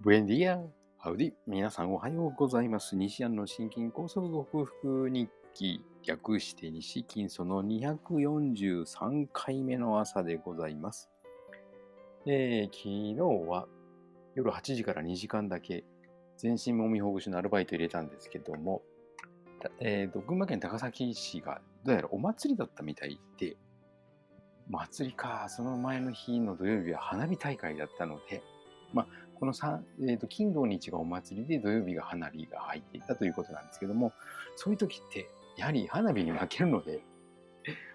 ブエンディア、ハウディ、皆さんおはようございます。西安の心筋梗塞克服日記、略して西金その243回目の朝でございます。えー昨日は夜8時から2時間だけ全身もみほぐしのアルバイト入れたんですけども、えー群馬県高崎市がどうやらお祭りだったみたいで、祭りか、その前の日の土曜日は花火大会だったので、まあ、この、えーと金土日がお祭りで土曜日が花火が入っていたということなんですけども、そういう時って、やはり花火に負けるので、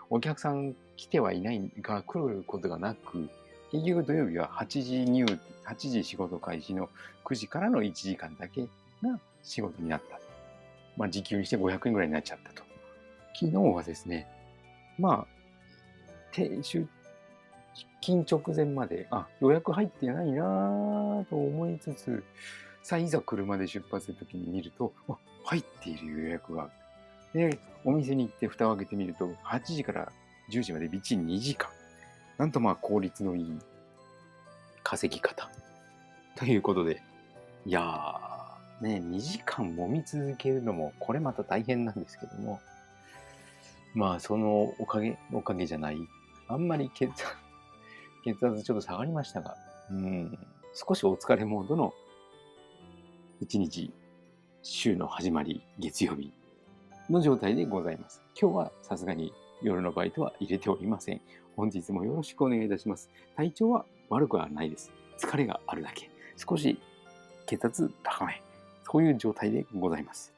お客さん来てはいないが来ることがなく、結局土曜日は8時入、8時仕事開始の9時からの1時間だけが仕事になった。まあ、時給にして500円ぐらいになっちゃったと。昨日はですね、まあ、出勤直前まで、あ、予約入ってないなぁと思いつつ、さあ、いざ車で出発するときに見ると、あ入っている予約が。で、お店に行って蓋を開けてみると、8時から10時までびっちり2時間。なんとまあ効率のいい稼ぎ方。ということで、いやー、ね、2時間揉み続けるのも、これまた大変なんですけども、まあ、そのおかげ、おかげじゃない。あんまり血圧、血圧ちょっと下がりましたが、うん、少しお疲れモードの一日、週の始まり、月曜日の状態でございます。今日はさすがに夜のバイトは入れておりません。本日もよろしくお願いいたします。体調は悪くはないです。疲れがあるだけ。少し血圧高め。そういう状態でございます。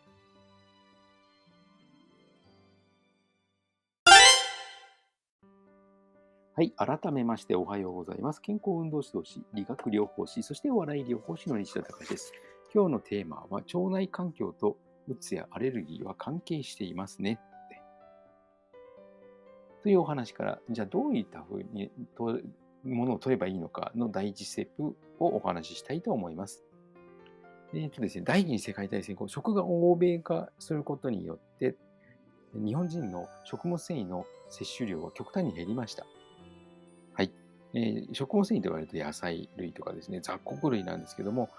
はい。改めましておはようございます。健康運動指導士、理学療法士、そしてお笑い療法士の西田隆です。今日のテーマは、腸内環境とうつやアレルギーは関係していますね。というお話から、じゃあどういったふうにとものを取ればいいのかの第一ステップをお話ししたいと思います。えっ、とですね、第二次世界大戦後、食が欧米化することによって、日本人の食物繊維の摂取量は極端に減りました。えー食物繊維と言われると野菜類とかですね、雑穀類なんですけども、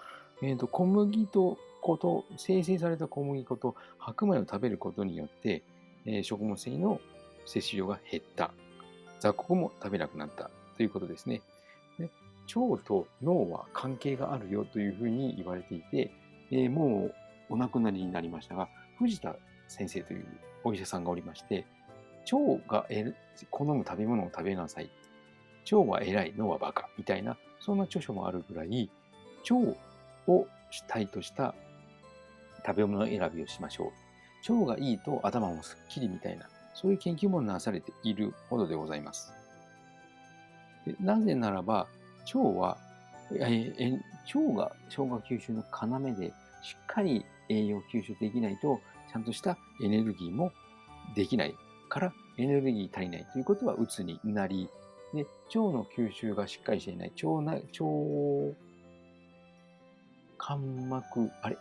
えーと小麦と粉と、生成された小麦粉と白米を食べることによって、えー食物繊維の摂取量が減った。雑穀も食べなくなったということですね。で腸と脳は関係があるよというふうに言われていて、えーもうお亡くなりになりましたが、藤田先生というお医者さんがおりまして、腸が好む食べ物を食べなさい。腸は偉い、脳はバカみたいな、そんな著書もあるぐらい、腸を主体とした食べ物選びをしましょう。腸がいいと頭もすっきりみたいな、そういう研究もなされているほどでございます。でなぜならば、腸は、ええ腸が消化吸収の要で、しっかり栄養吸収できないと、ちゃんとしたエネルギーもできないから、エネルギー足りないということは、うつになり、で腸の吸収がしっかりしていない、腸内、腸間膜、あれ？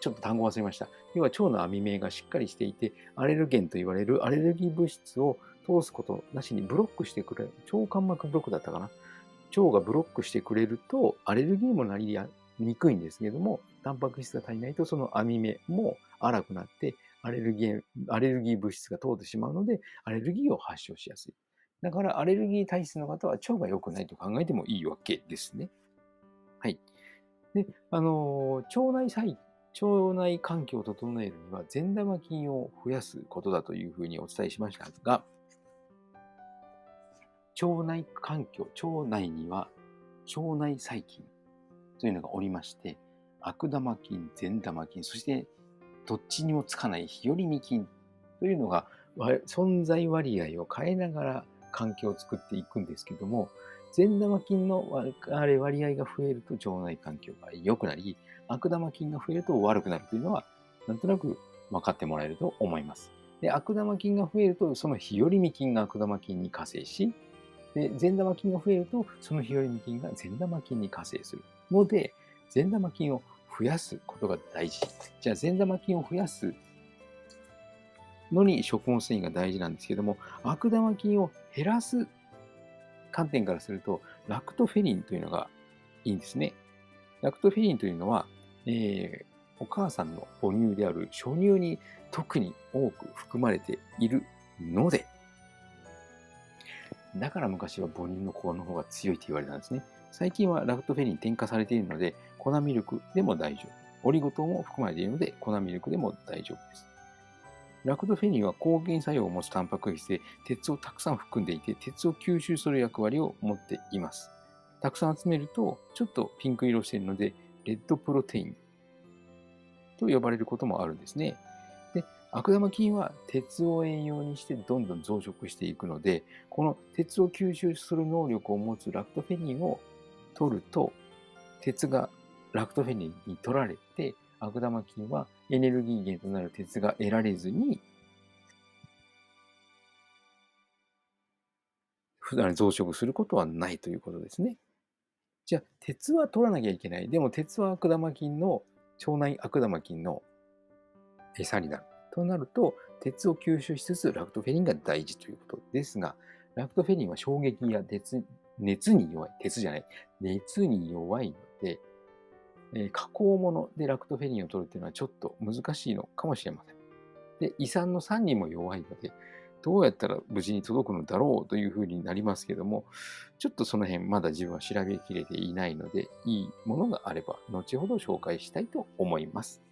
ちょっと単語忘れました。要は腸の網目がしっかりしていて、アレルゲンと言われるアレルギー物質を通すことなしにブロックしてくれる。腸間膜ブロックだったかな？腸がブロックしてくれると、アレルギーもなりにくいんですけれども、タンパク質が足りないと、その網目も荒くなって、アレルギー、アレルギー物質が通ってしまうので、アレルギーを発症しやすい。だから、アレルギー体質の方は腸が良くないと考えてもいいわけですね。はい。で、あの腸内細腸内環境を整えるには善玉菌を増やすことだというふうにお伝えしましたが、腸内環境、腸内には腸内細菌というのがおりまして、悪玉菌、善玉菌、そしてどっちにもつかない日和見菌というのが存在割合を変えながら環境を作っていくんですけども、善玉菌の割合が増えると腸内環境が良くなり、悪玉菌が増えると悪くなるというのは、なんとなく分かってもらえると思います。で、悪玉菌が増えると、その日和見菌が悪玉菌に加勢し、で、善玉菌が増えると、その日和見菌が善玉菌に加勢するので、善玉菌を増やすことが大事。じゃあ、善玉菌を増やすのに食物繊維が大事なんですけども、悪玉菌を減らす観点からすると、ラクトフェリンというのがいいんですね。ラクトフェリンというのは、えー、お母さんの母乳である初乳に特に多く含まれているので、だから昔は母乳の子の方が強いと言われたんですね。最近はラクトフェリン添加されているので、粉ミルクでも大丈夫。オリゴ糖も含まれているので、粉ミルクでも大丈夫です。ラクトフェニンは抗原作用を持つタンパク質で鉄をたくさん含んでいて、鉄を吸収する役割を持っています。たくさん集めると、ちょっとピンク色しているので、レッドプロテインと呼ばれることもあるんですね。で、悪玉菌は鉄を栄養にしてどんどん増殖していくので、この鉄を吸収する能力を持つラクトフェニンを取ると、鉄がラクトフェニンに取られて、悪玉菌はエネルギー源となる鉄が得られずに、普段増殖することはないということですね。じゃあ、鉄は取らなきゃいけない。でも、鉄は悪玉菌の、腸内悪玉菌の餌になる。となると、鉄を吸収しつつ、ラクトフェリンが大事ということですが、ラクトフェリンは衝撃や熱熱に弱い。鉄じゃない。熱に弱いので、えー、加工物でラクトフェリンを取るっていうのはちょっと難しいのかもしれません。で、胃酸の酸にも弱いので、どうやったら無事に届くのだろうというふうになりますけども、ちょっとその辺まだ自分は調べきれていないので、いいものがあれば後ほど紹介したいと思います。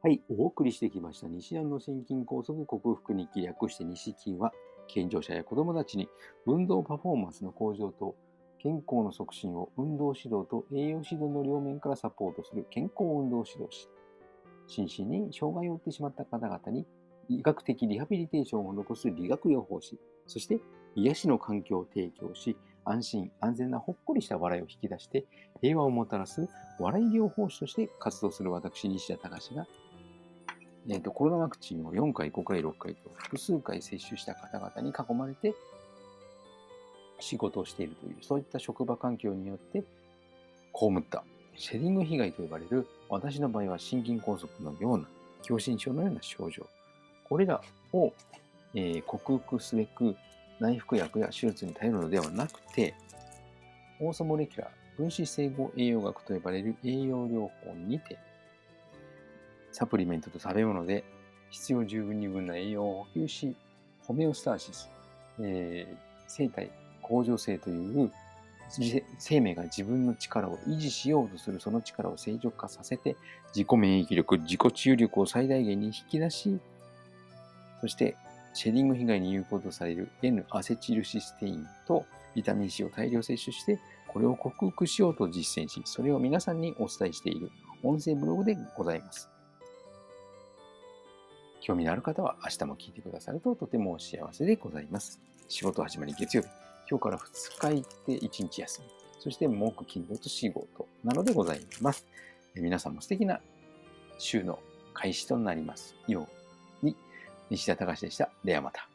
はい、お送りしてきました西安の心筋梗塞克服日記略して西筋は健常者や子どもたちに運動パフォーマンスの向上と健康の促進を運動指導と栄養指導の両面からサポートする健康運動指導士。心身に障害を負ってしまった方々に医学的リハビリテーションを残す理学療法士。そして癒しの環境を提供し、安心安全なほっこりした笑いを引き出して平和をもたらす笑い療法士として活動する私、西田隆がえーと、コロナワクチンを4回、5回、6回と複数回接種した方々に囲まれて仕事をしているという、そういった職場環境によって被ったシェディング被害と呼ばれる私の場合は心筋梗塞のような狭心症のような症状。これらを、えー、克服すべく内服薬や手術に頼るのではなくて、オーソモレキュラー分子整合栄養学と呼ばれる栄養療法にてサプリメントと食べ物で必要十分に分な栄養を補給し、ホメオスターシス、えー、生体向上性という生命が自分の力を維持しようとするその力を正常化させて自己免疫力、自己治癒力を最大限に引き出し、そしてシェディング被害に有効とされる N アセチルシステインとビタミン C を大量摂取してこれを克服しようと実践し、それを皆さんにお伝えしている音声ブログでございます。興味のある方は明日も聞いてくださるととても幸せでございます。仕事始まり月曜日。今日から2日行って1日休み。そして木、金、土と仕事なのでございます。皆さんも素敵な週の開始となりますように、西田隆でした。ではまた。